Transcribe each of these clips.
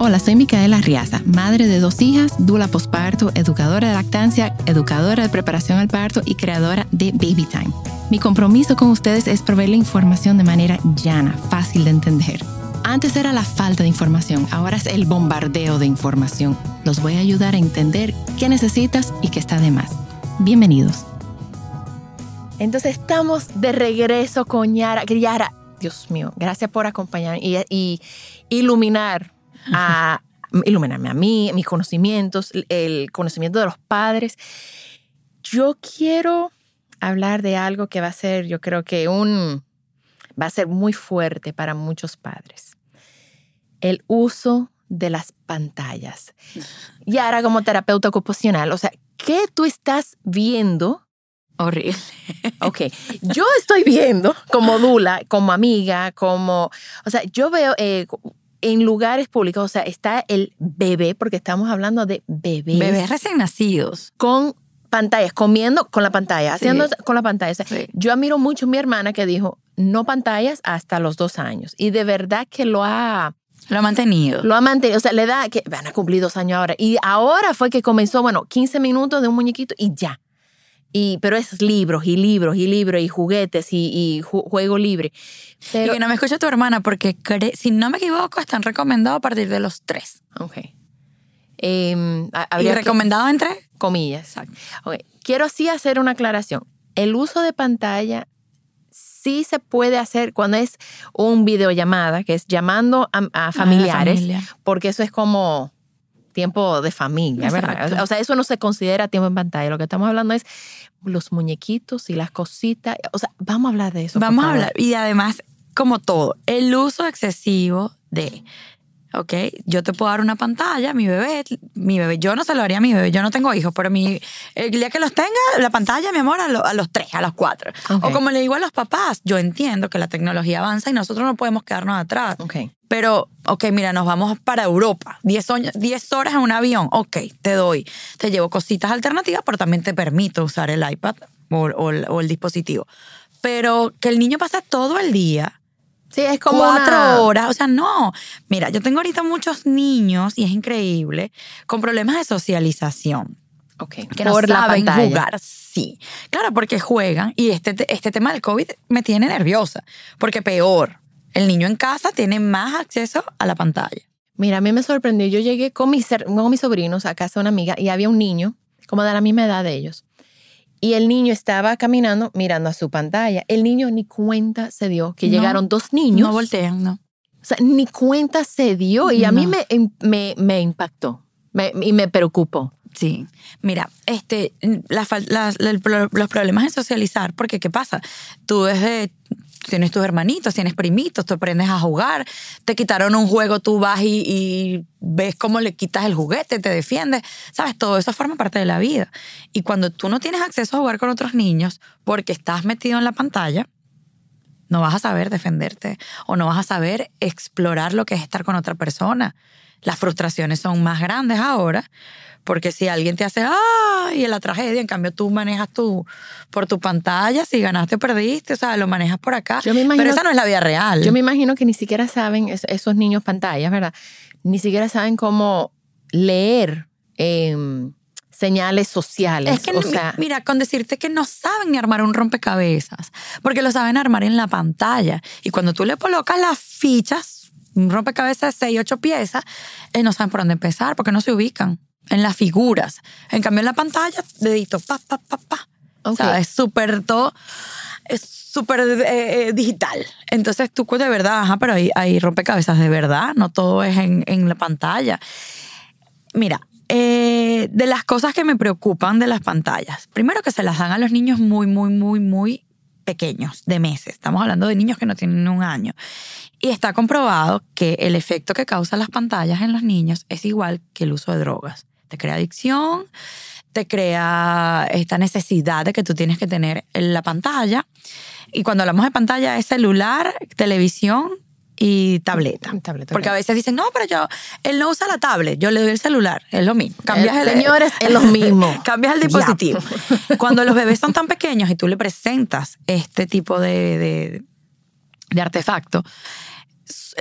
Hola, soy Micaela Riaza, madre de dos hijas, dula posparto, educadora de lactancia, educadora de preparación al parto y creadora de Baby Time. Mi compromiso con ustedes es proveer la información de manera llana, fácil de entender. Antes era la falta de información, ahora es el bombardeo de información. Los voy a ayudar a entender qué necesitas y qué está de más. Bienvenidos. Entonces estamos de regreso con Yara. Dios mío, gracias por acompañarme y iluminar a iluminarme a mí, mis conocimientos, el conocimiento de los padres. Yo quiero hablar de algo que va a ser, yo creo que un va a ser muy fuerte para muchos padres. El uso de las pantallas. Y ahora como terapeuta ocupacional, o sea, ¿qué tú estás viendo? Horrible. Ok, yo estoy viendo como dula, como amiga, como, o sea, yo veo eh, en lugares públicos, o sea, está el bebé, porque estamos hablando de bebés. Bebés recién nacidos. Con pantallas, comiendo con la pantalla, haciendo con la pantalla. O sea, Sí. Yo admiro mucho a mi hermana que dijo, no pantallas hasta los dos años. Y de verdad que lo ha, Lo ha mantenido. lo ha mantenido. O sea, le da que van a cumplir dos años ahora. Y ahora fue que comenzó, bueno, 15 minutos de un muñequito y ya. Y, pero es libros y libros y libros y juguetes y, y ju- juego libre. y Pero, que no me escucha tu hermana porque, si no me equivoco, están recomendados a partir de los tres. ok. Ha- ¿Y habría que- recomendado entre? comillas. Ok, Quiero así hacer una aclaración. El uso de pantalla sí se puede hacer cuando es un videollamada, que es llamando a, a familiares, familia. porque eso es como tiempo de familia, ¿verdad? Exacto. O sea, eso no se considera tiempo en pantalla. Lo que estamos hablando es los muñequitos y las cositas. O sea, vamos a hablar de eso. Vamos a hablar. Y además, como todo, el uso excesivo de. Ok, yo te puedo dar una pantalla, mi bebé, mi bebé, yo no se lo haría a mi bebé, yo no tengo hijos, pero mi, el día que los tenga, la pantalla, mi amor, a, lo- a los tres, a los cuatro. O como le digo a los papás, yo entiendo que la tecnología avanza y nosotros no podemos quedarnos atrás. Ok. Pero, ok, mira, nos vamos para Europa. 10 oño- 10 horas en un avión. Ok, te doy. Te llevo cositas alternativas, pero también te permito usar el iPad o, o el- o el dispositivo. Pero que el niño pasa todo el día, Sí, es como cuatro una- horas. O sea, no. Mira, yo tengo ahorita muchos niños, y es increíble, con problemas de socialización Ok. que no Por la saben pantalla. jugar. Sí, claro, porque juegan y este, te- este tema del COVID me tiene nerviosa, porque peor, el niño en casa tiene más acceso a la pantalla. Mira, a mí me sorprendió. Yo llegué con mis, con mis sobrinos a casa de una amiga y había un niño, como de la misma edad de ellos. Y el niño estaba caminando mirando a su pantalla. El niño ni cuenta se dio que No, llegaron dos niños. No voltean, no. O sea, ni cuenta se dio. Y a mí No. me, me, me impactó me- y me preocupó. Sí, mira, este, los problemas en socializar, porque ¿qué pasa? Tú desde, tienes tus hermanitos, tienes primitos, tú aprendes a jugar, te quitaron un juego, tú vas y ves cómo le quitas el juguete, te defiendes, ¿sabes? Todo eso forma parte de la vida. Y cuando tú no tienes acceso a jugar con otros niños porque estás metido en la pantalla, no vas a saber defenderte o no vas a saber explorar lo que es estar con otra persona. Las frustraciones son más grandes ahora porque si alguien te hace ¡ay! en la tragedia, en cambio tú manejas tu, por tu pantalla, si ganaste o perdiste, o sea, lo manejas por acá. Yo me imagino- Pero esa no es la vida real. Yo me imagino que ni siquiera saben, es- esos niños pantallas, ¿verdad? Ni siquiera saben cómo leer em, señales sociales. Es que, o sea, mira, con decirte que no saben ni armar un rompecabezas, porque lo saben armar en la pantalla. Y cuando tú le colocas las fichas, un rompecabezas de 6, 8 piezas, eh, no saben por dónde empezar, porque no se ubican en las figuras. En cambio, en la pantalla, dedito, pa, pa, pa, pa. O sea, es súper todo, es súper eh, eh, digital. Entonces tú de verdad, ajá, pero hay, hay rompecabezas de verdad, no todo es en, en la pantalla. Mira, eh, de las cosas que me preocupan de las pantallas, primero que se las dan a los niños muy, muy, muy, muy pequeños, de meses. Estamos hablando de niños que no tienen un año. Y está comprobado que el efecto que causan las pantallas en los niños es igual que el uso de drogas. Te crea adicción, te crea esta necesidad de que tú tienes que tener la pantalla. Y cuando hablamos de pantalla es celular, televisión y tableta. Tableta, Porque a veces dicen, no, pero yo, él no usa la tablet, yo le doy el celular, es lo mismo. Cambias Eh, el, señores, es lo mismo. Cambias el dispositivo. Cuando los bebés son tan pequeños y tú le presentas este tipo de, de, de artefacto,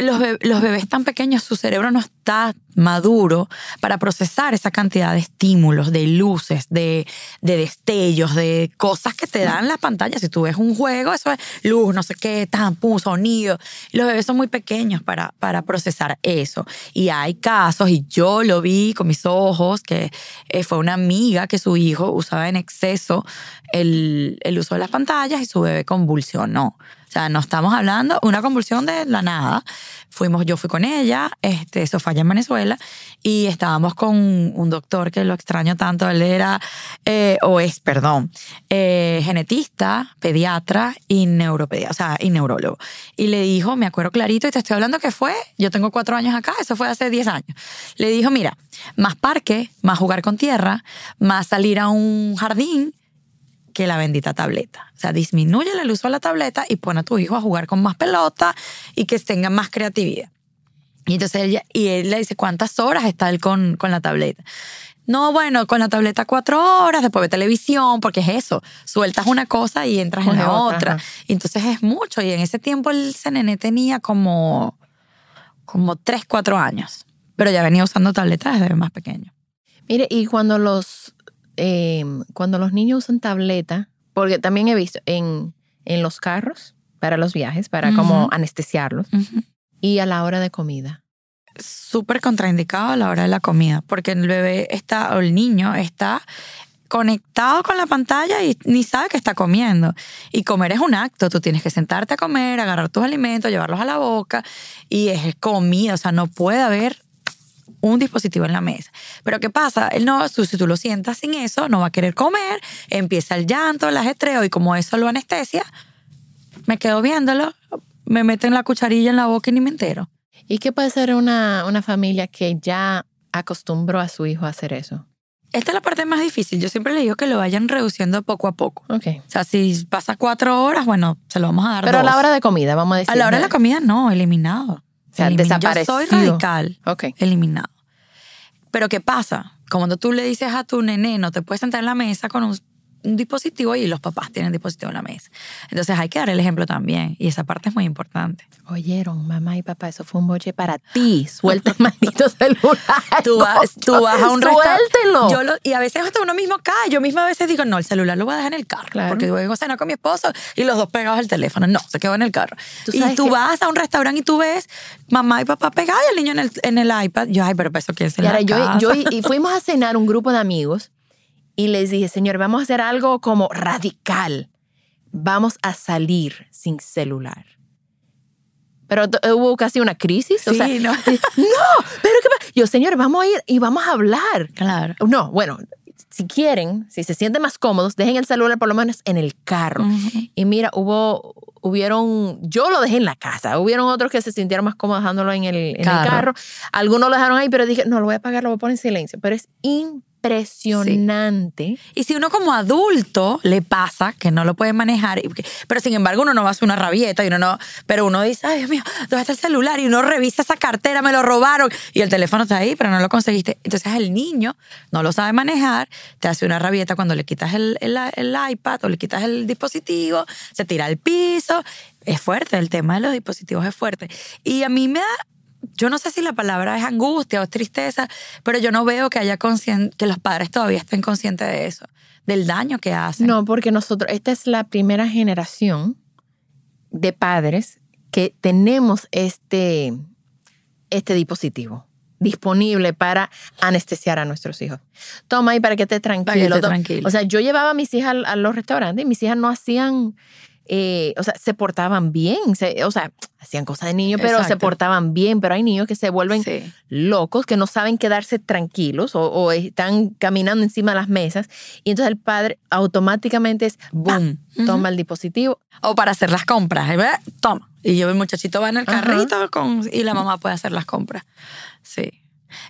los, los bebés tan pequeños, su cerebro no está maduro para procesar esa cantidad de estímulos, de luces, de, de destellos, de cosas que te dan las pantallas. Si tú ves un juego, eso es luz, no sé qué, tampú, sonido. Los bebés son muy pequeños para, para procesar eso. Y hay casos, y yo lo vi con mis ojos, que eh, fue una amiga que su hijo usaba en exceso el, el uso de las pantallas y su bebé convulsionó. O sea, no estamos hablando una convulsión de la nada. Fuimos, yo fui con ella, este, eso fue allá en Venezuela, y estábamos con un doctor que lo extraño tanto. Él era, eh, o es, perdón, eh, genetista, pediatra y neuropediatra, o sea, y neurólogo. Y le dijo, me acuerdo clarito, y te estoy hablando que fue, yo tengo cuatro años acá, eso fue hace diez años. Le dijo, mira, más parque, más jugar con tierra, más salir a un jardín, que la bendita tableta. O sea, disminuye el uso de la tableta y pone a tu hijo a jugar con más pelota y que tenga más creatividad. Y entonces ella, y él le dice, ¿cuántas horas está él con, con la tableta? No, bueno, con la tableta cuatro horas, después ve televisión, porque es eso. Sueltas una cosa y entras en la otra, otra. ajá. Y entonces es mucho. Y en ese tiempo el CNN tenía como, como tres, cuatro años. Pero ya venía usando tableta desde más pequeño. Mire, y cuando los, eh, cuando los niños usan tableta, porque también he visto en, en los carros para los viajes, para como anestesiarlos, y a la hora de comida. súper contraindicado a la hora de la comida, porque el bebé está, o el niño está conectado con la pantalla y ni sabe que está comiendo. Y comer es un acto, tú tienes que sentarte a comer, agarrar tus alimentos, llevarlos a la boca, y es comida, o sea, no puede haber un dispositivo en la mesa. Pero ¿qué pasa? Él no, si tú lo sientas sin eso, no va a querer comer, empieza el llanto, el ajetreo, y como eso lo anestesia, me quedo viéndolo, me meten la cucharilla en la boca y ni me entero. ¿Y qué puede ser una, una familia que ya acostumbró a su hijo a hacer eso? Esta es la parte más difícil. Yo siempre le digo que lo vayan reduciendo poco a poco. Ok. O sea, si pasa cuatro horas, bueno, se lo vamos a dar Pero a la hora de comida, vamos a decir. A la hora de la comida, no, eliminado. Sea, Elimin- Yo soy desaparecido. radical, Ok. eliminado. Pero ¿qué pasa? Cuando tú le dices a tu nene, no te puedes sentar en la mesa con un dispositivo y los papás tienen dispositivo en la mesa. Entonces hay que dar el ejemplo también. Y esa parte es muy importante. Oyeron, mamá y papá, eso fue un boche para ti. Suelta el maldito celular. Tú vas, tú vas a un restaurante. Suéltelo. Yo lo- y a veces hasta uno mismo cae. Yo misma a veces digo, no, el celular lo voy a dejar en el carro. Claro. Porque voy a cenar con mi esposo y los dos pegados al teléfono. No, se quedó en el carro. Tú y tú que- vas a un restaurante y tú ves mamá y papá pegados y el niño en el, en el iPad. Yo, ay, pero para eso quién se Y ahora yo y fuimos a cenar un grupo de amigos y les dije, señor, vamos a hacer algo como radical. Vamos a salir sin celular. Pero t- hubo casi una crisis. o Sí, sea, ¿no? no, pero ¿qué pasa? Yo, señor, vamos a ir y vamos a hablar. Claro. No, bueno, si quieren, si se sienten más cómodos, dejen el celular por lo menos en el carro. Ujú. Y mira, hubo, hubieron, yo lo dejé en la casa, hubieron otros que se sintieron más cómodos dejándolo en el, en el Carro. Algunos lo dejaron ahí, pero dije, no, lo voy a apagar, lo voy a poner en silencio. Pero es impresionante. Y si uno como adulto le pasa que no lo puede manejar, pero sin embargo uno no va a hacer una rabieta y uno no, pero uno dice, ay Dios mío, ¿dónde está el celular? Y uno revisa esa cartera, me lo robaron y el teléfono está ahí, pero no lo conseguiste. Entonces el niño no lo sabe manejar, te hace una rabieta cuando le quitas el, el- el iPad o le quitas el dispositivo, se tira al piso. Es fuerte, el tema de los dispositivos es fuerte. Y a mí me da yo no sé si la palabra es angustia o es tristeza, pero yo no veo que haya que los padres todavía estén conscientes de eso, del daño que hacen. No, porque nosotros, esta es la primera generación de padres que tenemos este, este dispositivo disponible para anestesiar a nuestros hijos. Toma ahí para que estés tranquilo. Para que esté tranquilo. O sea, yo llevaba a mis hijas a los restaurantes y mis hijas no hacían, eh, o sea, se portaban bien, se- o sea, hacían cosas de niños, pero se portaban bien, pero hay niños que se vuelven Sí. locos que no saben quedarse tranquilos o, o están caminando encima de las mesas y entonces el padre automáticamente es Boom. toma el dispositivo O para hacer las compras, ¿eh? toma. Y yo el muchachito va en el carrito con, y la mamá puede hacer las compras. Sí.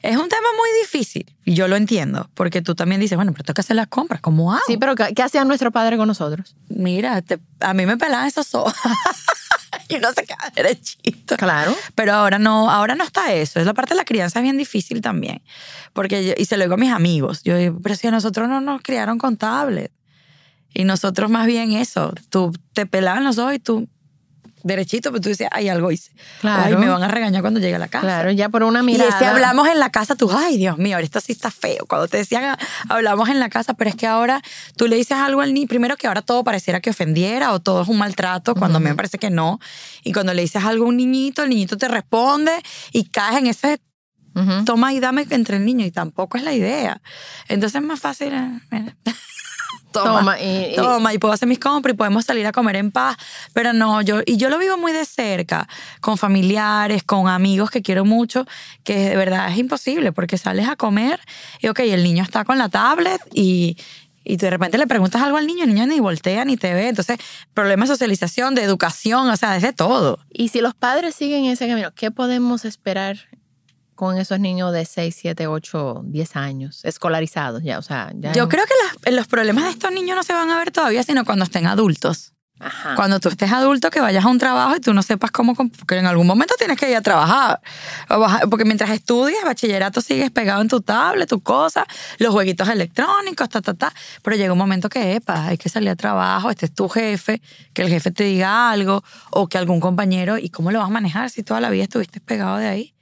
Es un tema muy difícil y yo lo entiendo, porque tú también dices, bueno, pero tengo que hacer las compras, ¿cómo hago? Sí, pero ¿qué, qué hacía nuestro padre con nosotros? Mira, te- a mí me pelaban esos ojos y no se queda derechito. Claro. Pero ahora no, ahora no está eso. Es la parte de la crianza es bien difícil también. Porque yo- y se lo digo a mis amigos. Yo digo, pero si a nosotros no nos criaron con tablet. Y nosotros más bien eso. Tú te pelaban los ojos y tú derechito, pero tú decías, ay, algo hice. Claro. Ay, me van a regañar cuando llegue a la casa. Claro, ya por una Y mirada. ese hablamos en la casa, tú, ay, Dios mío, ahorita sí está feo. Cuando te decían, hablamos en la casa, pero es que ahora tú le dices algo al niño, primero que ahora todo pareciera que ofendiera o todo es un maltrato, cuando a mí me parece que no. Y cuando le dices algo a un niñito, el niñito te responde y caes en ese toma y dame entre el niño y tampoco es la idea. Entonces es más fácil. eh. Toma, Toma, y- y- toma, y puedo hacer mis compras y podemos salir a comer en paz. Pero no, yo, y yo lo vivo muy de cerca, con familiares, con amigos que quiero mucho, que de verdad es imposible, porque sales a comer y ok, el niño está con la tablet y, y de repente le preguntas algo al niño, el niño ni voltea ni te ve. Entonces, problemas de socialización, de educación, o sea, es de todo. Y si los padres siguen ese camino, ¿qué podemos esperar con esos niños de 6, 7, 8, 10 años, escolarizados ya? O sea, ya Yo creo que las- los problemas de estos niños no se van a ver todavía, sino cuando estén adultos. Ajá. Cuando tú estés adulto, que vayas a un trabajo y tú no sepas cómo, porque en algún momento tienes que ir a trabajar. Porque mientras estudias, bachillerato sigues pegado en tu tablet, tu cosa, los jueguitos electrónicos, ta, ta, ta. Pero llega un momento que, epa, hay que salir a trabajo, este es tu jefe, que el jefe te diga algo, o que algún compañero, ¿y cómo lo vas a manejar si toda la vida estuviste pegado de ahí?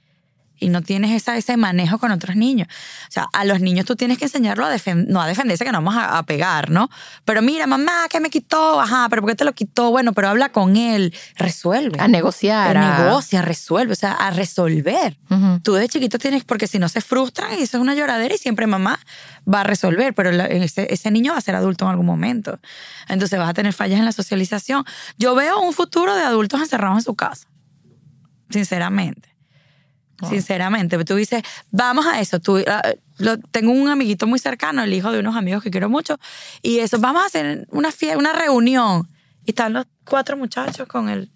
Y no tienes esa, ese manejo con otros niños. O sea, a los niños tú tienes que enseñarlo a defender, no a defenderse, que no vamos a, a pegar, ¿no? Pero mira, mamá, ¿qué me quitó? Ajá, pero ¿por qué te lo quitó? Bueno, pero habla con él, resuelve. A negociar, a- Negocia, resuelve, o sea, a resolver. Tú de chiquito tienes, porque si no se frustran y eso es una lloradera y siempre mamá va a resolver, pero la- ese, ese niño va a ser adulto en algún momento. Entonces vas a tener fallas en la socialización. Yo veo un futuro de adultos encerrados en su casa, sinceramente. Sinceramente, tú dices, vamos a eso. Tú, ah, lo- tengo un amiguito muy cercano, el hijo de unos amigos que quiero mucho, y eso, vamos a hacer una fiesta, una reunión. Y están los cuatro muchachos con el.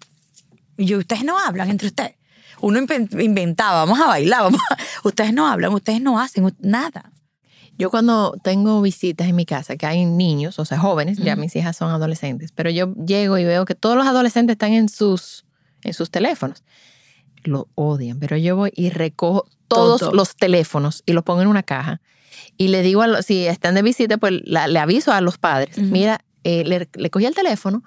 Y yo, ustedes no hablan entre ustedes. Uno inven- inventaba, vamos a bailar, vamos a- ustedes no hablan, ustedes no hacen nada. Yo cuando tengo visitas en mi casa, que hay niños, o sea, jóvenes, ya mis hijas son adolescentes, pero yo llego y veo que todos los adolescentes están en sus, en sus teléfonos. Lo odian, pero yo voy y recojo todos Todo. los teléfonos y los pongo en una caja. Y le digo, a los, si están de visita, pues la- le aviso a los padres, mira, eh, le, le cogí el teléfono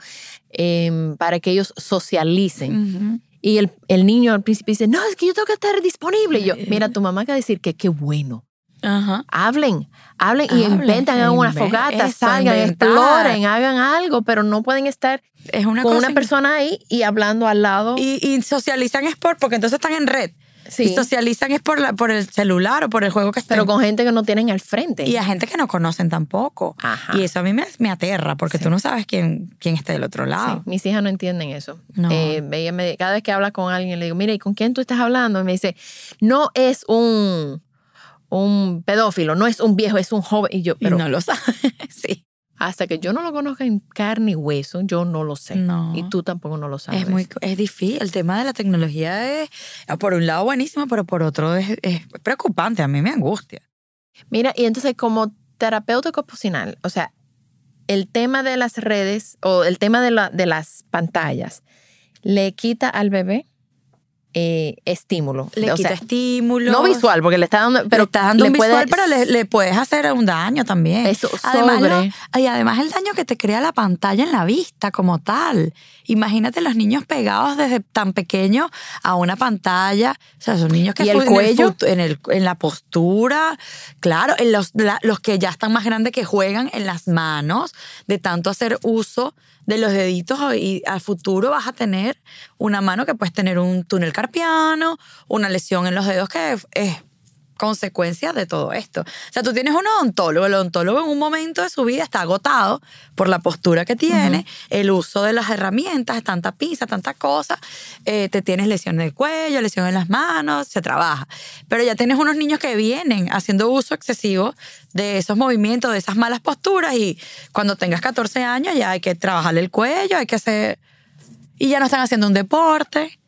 em, para que ellos socialicen. Y el, el niño al principio dice, no, es que yo tengo que estar disponible. Y yo, mira, tu mamá acaba de decir que qué bueno. Ajá. Hablen, hablen y Hablen, inventan, hagan una fogata, eso, salgan, inventar. exploren, hagan algo, pero no pueden estar Es una con una persona ahí y hablando al lado. Y, y socializan es por, porque entonces están en red. Sí. Y socializan es por, la, por el celular o por el juego que estén. pero con gente que no tienen al frente. Y a gente que no conocen tampoco. Ajá. Y eso a mí me, me aterra, porque tú no sabes quién, quién está del otro Sí, lado. mis hijas no entienden eso. No. Eh, ella me- cada vez que habla con alguien, le digo, mira, ¿y con quién tú estás hablando? Y me dice, no es un, un pedófilo, no es un viejo, es un joven. Y yo, pero y no lo sabes. sí. hasta que yo no lo conozca en carne y hueso, yo no lo sé. No. Y tú tampoco no lo sabes. Es muy es difícil. El tema de la tecnología es, por un lado, buenísimo, pero por otro es, es preocupante. A mí me angustia. Mira, y entonces como terapeuta ocupacional, o sea, el tema de las redes o el tema de, la- de las pantallas, ¿le quita al bebé eh, estímulo? Le O quita sea, estímulos. No visual, porque le está dando... Pero le estás dando le un puede- visual, pero le, le puedes hacer un daño también. Eso, además, sobre. lo- y además el daño que te crea la pantalla en la vista como tal. Imagínate los niños pegados desde tan pequeños a una pantalla. O sea, son niños que ¿Y el cuello? En, el, en la postura. Claro, en los, la- los que ya están más grandes que juegan en las manos, de tanto hacer uso de los deditos y al futuro vas a tener una mano que puedes tener un túnel carpiano, una lesión en los dedos que es, es consecuencia de todo esto. O sea, tú tienes un odontólogo, el odontólogo en un momento de su vida está agotado por la postura que tiene, el uso de las herramientas, tanta pinza, tanta cosa, eh, te tienes lesión del cuello, lesión en las manos, se trabaja. Pero ya tienes unos niños que vienen haciendo uso excesivo de esos movimientos, de esas malas posturas y cuando tengas 14 años ya hay que trabajarle el cuello, hay que hacer... Y ya no están haciendo un deporte.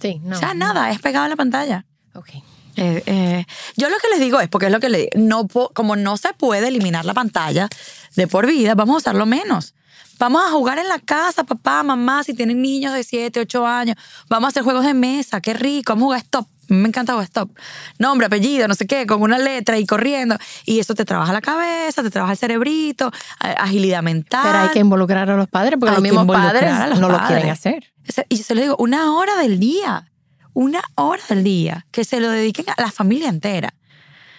Sí, no. o sea, nada, es pegado a la pantalla. Ok. Eh, eh, yo lo que les digo es, porque es lo que le no po- como no se puede eliminar la pantalla de por vida, vamos a usarlo menos. Vamos a jugar en la casa, papá, mamá, si tienen niños de 7, 8 años. Vamos a hacer juegos de mesa, qué rico. Vamos a jugar stop. Me encanta jugar stop. Nombre, apellido, no sé qué, con una letra y corriendo. Y eso te trabaja la cabeza, te trabaja el cerebrito, agilidad mental. Pero hay que involucrar a los padres porque los mismos padres los no lo quieren hacer. Y se lo digo, una hora del día. Una hora del día. Que se lo dediquen a la familia entera.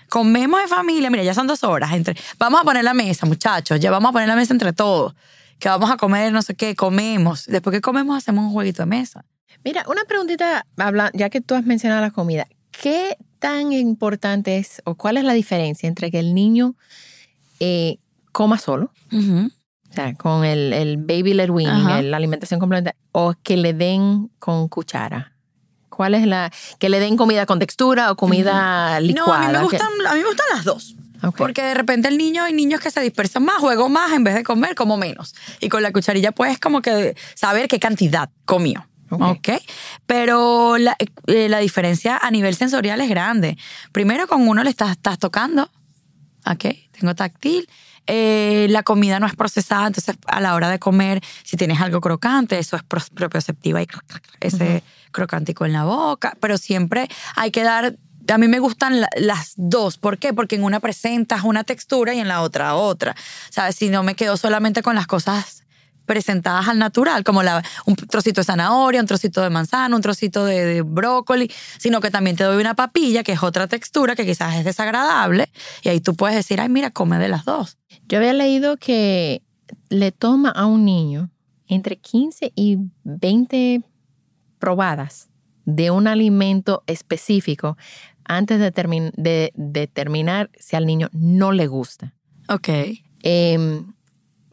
Comemos en familia, mira, ya son dos horas. Entre, vamos a poner la mesa, muchachos. Ya vamos a poner la mesa entre todos. Que vamos a comer, no sé qué, comemos. Después que comemos, hacemos un jueguito de mesa. Mira, una preguntita, ya que tú has mencionado la comida, ¿qué tan importante es o cuál es la diferencia entre que el niño eh, coma solo, Ujú. o sea, con el, el baby led weaning, el- la alimentación complementaria, o que le den con cuchara? ¿Cuál es la, que le den comida con textura o comida licuada? No, a mí, me ¿Qué- gustan, a mí me gustan las dos. Porque de repente el niño, hay niños que se dispersan más, juego más, en vez de comer, como menos. Y con la cucharilla puedes como que saber qué cantidad comió. Ok. Ok. Pero la, eh, la diferencia a nivel sensorial es grande. Primero con uno le estás, estás tocando. Ok, tengo táctil. Eh, la comida no es procesada, entonces a la hora de comer, si tienes algo crocante, eso es pro- propioceptiva y ese crocantico en la boca. Pero siempre hay que dar. A mí me gustan la- las dos. ¿Por qué? Porque en una presentas una textura y en la otra otra. ¿Sabes? Si no me quedo solamente con las cosas presentadas al natural, como la, un trocito de zanahoria, un trocito de manzana, un trocito de, de brócoli, sino que también te doy una papilla, que es otra textura que quizás es desagradable, y ahí tú puedes decir, ay, mira, come de las dos. Yo había leído que le toma a un niño entre 15 y 20 probadas de un alimento específico antes de, termin- de determinar si al niño no le gusta. Ok. Em,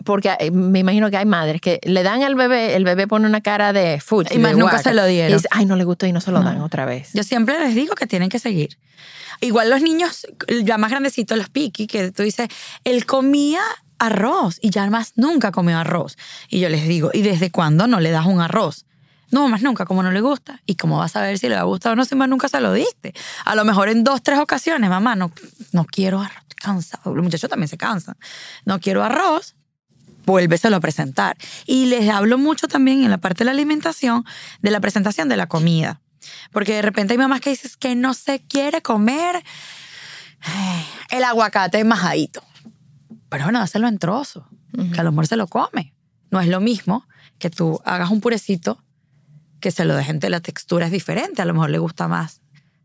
porque eh, me imagino que hay madres que le dan al bebé, el bebé pone una cara de fuchi. Y más nunca guaca, se lo dieron. Y dice, ay, no le gustó y no se lo No. dan otra vez. Yo siempre les digo que tienen que seguir. Igual los niños, ya más grandecitos, los piqui, que tú dices, él comía arroz y ya más nunca comió arroz. Y yo les digo, ¿y desde cuándo no le das un arroz? No, más nunca, como no le gusta. ¿Y cómo vas a ver si le va a gustar o no si más nunca se lo diste? A lo mejor en dos, tres ocasiones, mamá, no, no quiero arroz, estoy cansado. Los muchachos también se cansan. No quiero arroz, vuélveselo a presentar. Y les hablo mucho también en la parte de la alimentación, de la presentación de la comida. Porque de repente hay mamás que dices que no se quiere comer el aguacate majadito. Pero bueno, dáselo en trozos, que a lo mejor se lo come. No es lo mismo que tú hagas un purecito que se lo dejen, la textura es diferente. A lo mejor le gusta más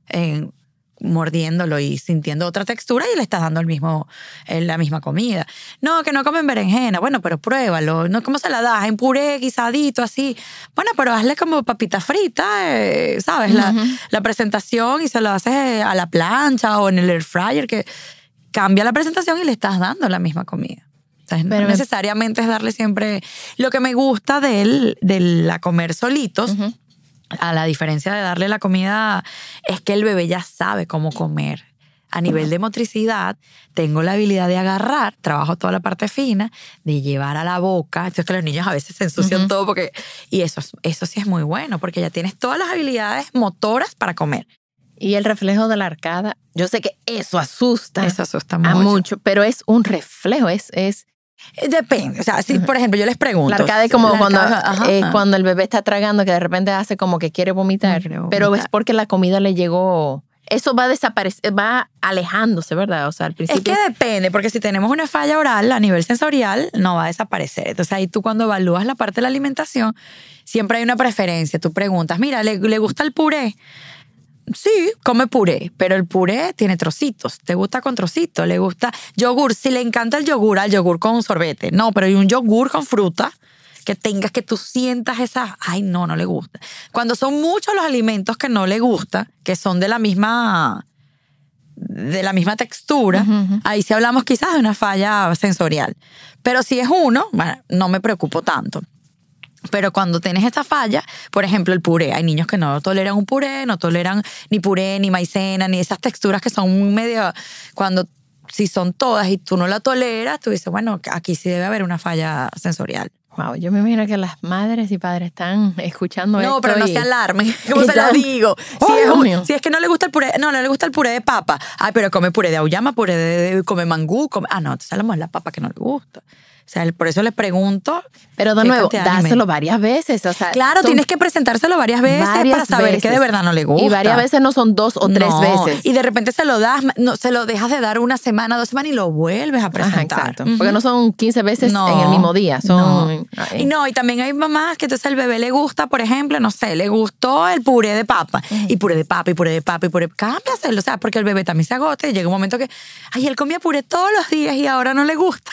en mordiéndolo y sintiendo otra textura y le estás dando el mismo, eh, la misma comida. No, que no comen berenjena. Bueno, pero pruébalo. No, ¿Cómo se la das? En puré, guisadito, así. Bueno, pero hazle como papita frita, eh, ¿sabes? La, la presentación y se lo haces eh, a la plancha o en el air fryer, que cambia la presentación y le estás dando la misma comida. Pero no me- necesariamente es darle siempre... Lo que me gusta de él, de la comer solitos, a la diferencia de darle la comida, es que el bebé ya sabe cómo comer. A nivel de motricidad, tengo la habilidad de agarrar, trabajo toda la parte fina, de llevar a la boca. Entonces que los niños a veces se ensucian todo porque... Y eso, es- eso sí es muy bueno, porque ya tienes todas las habilidades motoras para comer. Y el reflejo de la arcada, yo sé que eso asusta Eso asusta a mucho. mucho, pero es un reflejo, es, es Depende. O sea, si por ejemplo yo les pregunto. La arcada es como La cuando, arcada, ajá. eh, cuando el bebé está tragando que de repente hace como que quiere vomitar, Quiere pero es vomitar. porque la comida le llegó. Eso va a desaparecer, va alejándose, ¿verdad? O sea, al Es principio. que depende, porque si tenemos una falla oral a nivel sensorial, no va a desaparecer. Entonces ahí tú cuando evalúas la parte de la alimentación, siempre hay una preferencia. Tú preguntas, mira, ¿le, le gusta el puré? Sí, come puré, pero el puré tiene trocitos. ¿Te gusta con trocitos? ¿Le gusta yogur? Si le encanta el yogur, al yogur con sorbete. No, pero hay un yogur con fruta que tengas que tú sientas esa, ay, no, no le gusta. Cuando son muchos los alimentos que no le gusta, que son de la misma de la misma textura, ahí sí hablamos quizás de una falla sensorial. Pero si es uno, bueno, no me preocupo tanto. Pero cuando tienes esta falla, por ejemplo, el puré, hay niños que no toleran un puré, no toleran ni puré, ni maicena, ni esas texturas que son medio. Cuando si son todas y tú no la toleras, tú dices, bueno, aquí sí debe haber una falla sensorial. Wow, yo me imagino que las madres y padres están escuchando esto. No, pero no y- se alarmen. ¿Cómo se lo digo? Si, ¡Ay, es un- si es que no le gusta el puré, no, no le gusta el puré de papa. Ay, pero come puré de auyama, puré de, de- come mangú, come. Ah, no, entonces hablamos de la papa que no le gusta. O sea, por eso les pregunto. Pero de nuevo, dáselo varias veces. O sea, Claro, tienes que presentárselo varias veces para saber que de veces. verdad no le gusta. Y varias veces no son dos o tres No, veces. Y de repente se lo das, no, se lo dejas de dar una semana, dos semanas y lo vuelves a Ajá, presentar. exacto. Ujú. Porque no son 15 veces No, en el mismo día. Son. Y no, y también hay mamás que entonces al bebé le gusta, por ejemplo, no sé, le gustó el puré de papa. Y puré de papa, y puré de papa, y puré. Cámbiaselo, o sea, porque el bebé también se agota y llega un momento que, ay, él comía puré todos los días y ahora no le gusta.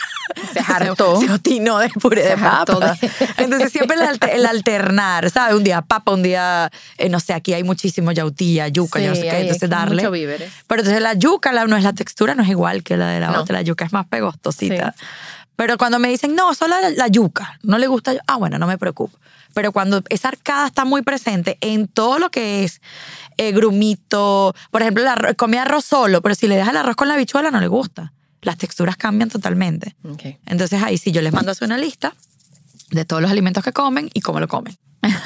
Se hartó. Se, se obstinó del puré de papa. de- Entonces siempre el, alter- el alternar, ¿sabes? Un día papa, un día, eh, no sé, aquí hay muchísimo yautía, yuca, yo no sé qué. hay Entonces darle. mucho víveres. Pero entonces la yuca, la, no es la textura, no es igual que la de la No. otra. La yuca es más pegostosita. Sí. Pero cuando me dicen, no, solo la, la yuca, no le gusta, ah, bueno, no me preocupo. Pero cuando esa arcada está muy presente en todo lo que es eh, grumito, por ejemplo, arroz- come arroz solo, pero si le dejas el arroz con la habichuela no le gusta. Las texturas cambian totalmente. Entonces ahí sí yo les mando a hacer una lista de todos los alimentos que comen y cómo lo comen.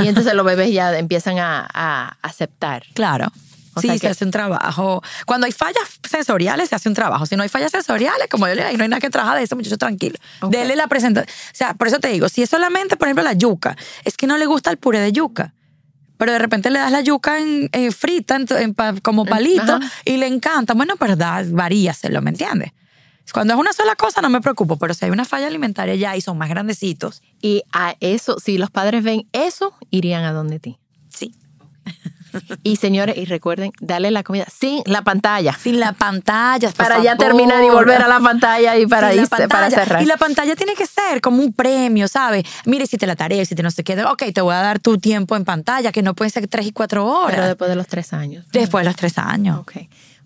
Y entonces los bebés ya empiezan a, a aceptar. Claro. O sí, se hace un trabajo. Cuando hay fallas sensoriales, se hace un trabajo. Si no hay fallas sensoriales, como yo le digo, no hay nada que trabajar de eso, muchacho, tranquilo. Ok. Dele la presentación. O sea, por eso te digo, si es solamente, por ejemplo, la yuca, es que no le gusta el puré de yuca. Pero de repente le das la yuca en, en frita, en, como palito, ajá. y le encanta. Bueno, pero da, varíaselo, ¿me entiendes? Cuando es una sola cosa no me preocupo, pero si hay una falla alimentaria ya y son más grandecitos, Y a eso, si los padres ven eso, irían a donde ti. sí. Y señores, y recuerden, darle la comida sin la pantalla. Sin la pantalla, Para ya terminar y volver a la pantalla y para, irse- para pantalla. cerrar. Y la pantalla tiene que ser como un premio, ¿sabes? Mire, si te la tarea, si te no sé qué, ok, te voy a dar tu tiempo en pantalla, que no puede ser tres y cuatro horas. Pero después de los tres años. después de los tres años. Ok.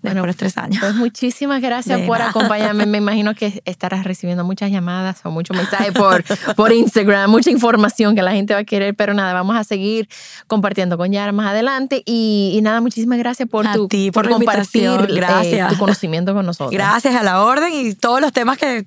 Después de los tres años. Pues muchísimas gracias De por nada. acompañarme. Me imagino que estarás recibiendo muchas llamadas o muchos mensajes por, por Instagram, mucha información que la gente va a querer, pero nada, vamos a seguir compartiendo con Yara más adelante. Y, y nada, muchísimas gracias por, A tu, ti por compartir eh, tu conocimiento con nosotros. Gracias a la orden y todos los temas que